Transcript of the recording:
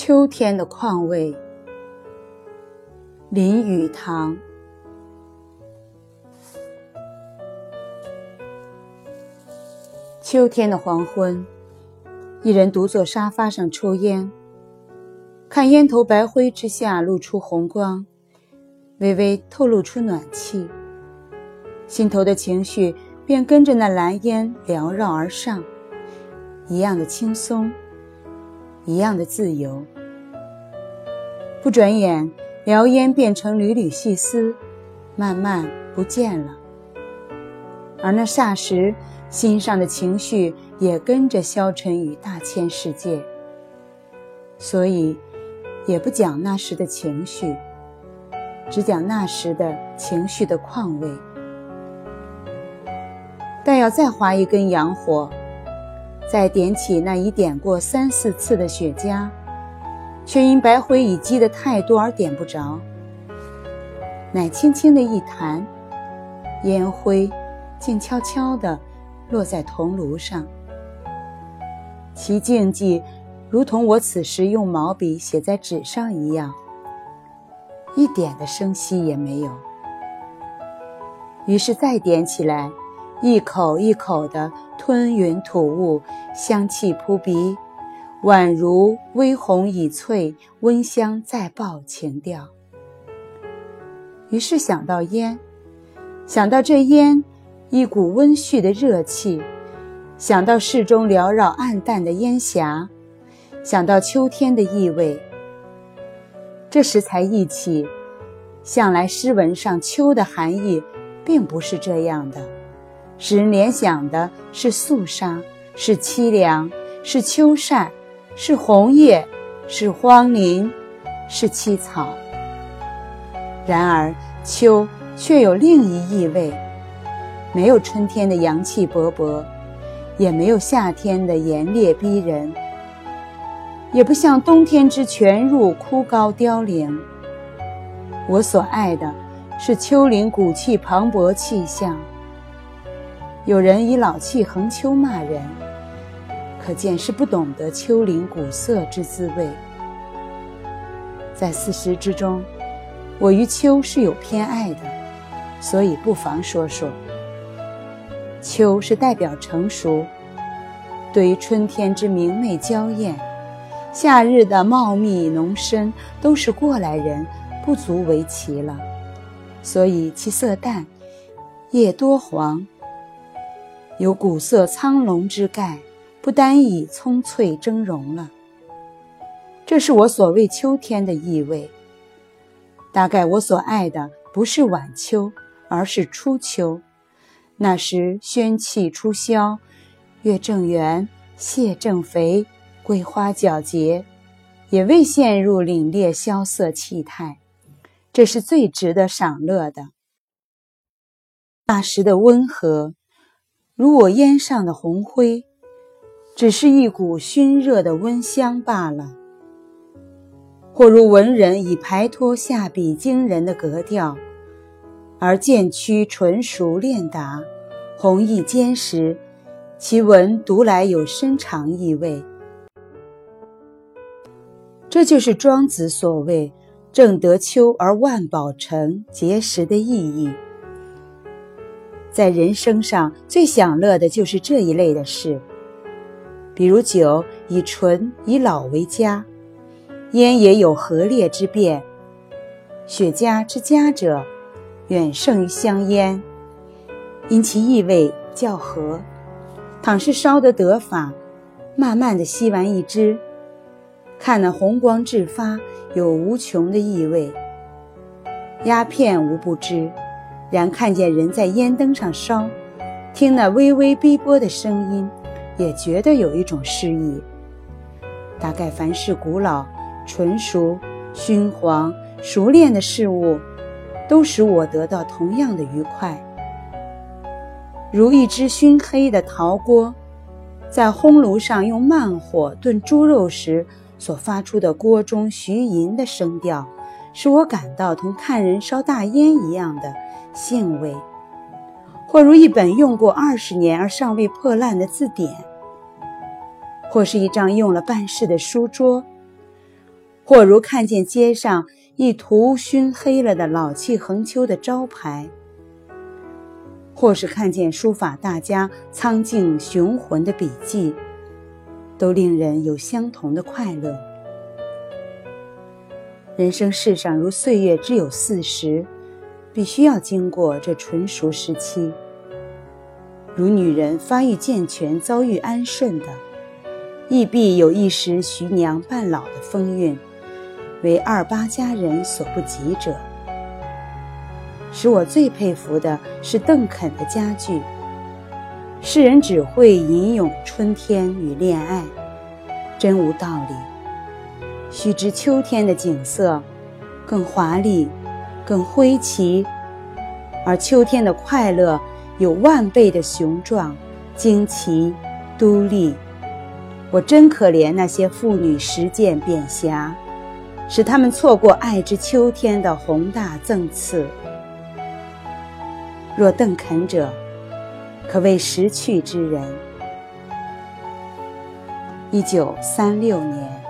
秋天的况味，林语堂。秋天的黄昏，一人独坐沙发上抽烟，看烟头白灰之下露出红光，微微透露出暖气，心头的情绪便跟着那蓝烟缭绕而上，一样的轻松。一样的自由。不转眼，燎烟变成缕缕细丝，慢慢不见了。而那霎时，心上的情绪也跟着消沉于大千世界。所以，也不讲那时的情绪，只讲那时的情绪的况味。但要再划一根洋火。再点起那已点过三四次的雪茄，却因白灰已积得太多而点不着。乃轻轻的一弹，烟灰静悄悄地落在铜炉上，其静寂如同我此时用毛笔写在纸上一样，一点的声息也没有。于是再点起来。一口一口的吞云吐雾，香气扑鼻，宛如微红已翠，温香再爆情调。于是想到烟，想到这烟，一股温煦的热气，想到室中缭绕暗淡的烟霞，想到秋天的意味。这时才忆起，向来诗文上秋的含义，并不是这样的。使人联想的是肃杀，是凄凉，是秋扇，是红叶，是荒林，是凄草。然而秋却有另一意味，没有春天的阳气勃勃，也没有夏天的严烈逼人，也不像冬天之泉入枯槁凋零。我所爱的是丘陵古气磅礴气象。有人以老气横秋骂人，可见是不懂得秋林古色之滋味。在四时之中，我于秋是有偏爱的，所以不妨说说。秋是代表成熟，对于春天之明媚娇艳，夏日的茂密浓深，都是过来人，不足为奇了。所以其色淡，叶多黄。有古色苍龙之概，不单以葱翠峥嵘了。这是我所谓秋天的意味。大概我所爱的不是晚秋，而是初秋。那时宣气初消，月正圆，蟹正肥，桂花皎洁，也未陷入凛冽萧瑟气态。这是最值得赏乐的。那时的温和。如我烟上的红灰，只是一股熏热的温香罢了；或如文人以排脱下笔惊人的格调，而渐趋纯熟练达，弘毅坚实，其文读来有深长意味。这就是庄子所谓“正得秋而万宝成”结实的意义。在人生上最享乐的就是这一类的事，比如酒以醇以老为佳，烟也有和烈之变，雪茄之佳者，远胜于香烟，因其异味较和。倘是烧得得法，慢慢的吸完一支，看那红光炽发，有无穷的意味。鸦片无不知。然看见人在烟灯上烧，听那微微逼波的声音，也觉得有一种诗意。大概凡是古老、纯熟、熏黄、熟练的事物，都使我得到同样的愉快。如一只熏黑的陶锅，在烘炉上用慢火炖猪肉时所发出的锅中徐吟的声调。使我感到同看人烧大烟一样的兴味，或如一本用过二十年而尚未破烂的字典，或是一张用了半世的书桌，或如看见街上一涂熏黑了的老气横秋的招牌，或是看见书法大家苍劲雄浑的笔迹，都令人有相同的快乐。人生世上如岁月只有四十，必须要经过这纯熟时期。如女人发育健全、遭遇安顺的，亦必有一时徐娘半老的风韵，为二八佳人所不及者。使我最佩服的是邓肯的佳句：“世人只会吟咏春天与恋爱，真无道理。须知秋天的景色更华丽、更挥奇，而秋天的快乐。”有万倍的雄壮、惊奇、独立，我真可怜那些妇女实践贬狭，使他们错过爱之秋天的宏大赠赐。若邓肯者，可谓识趣之人。一九三六年。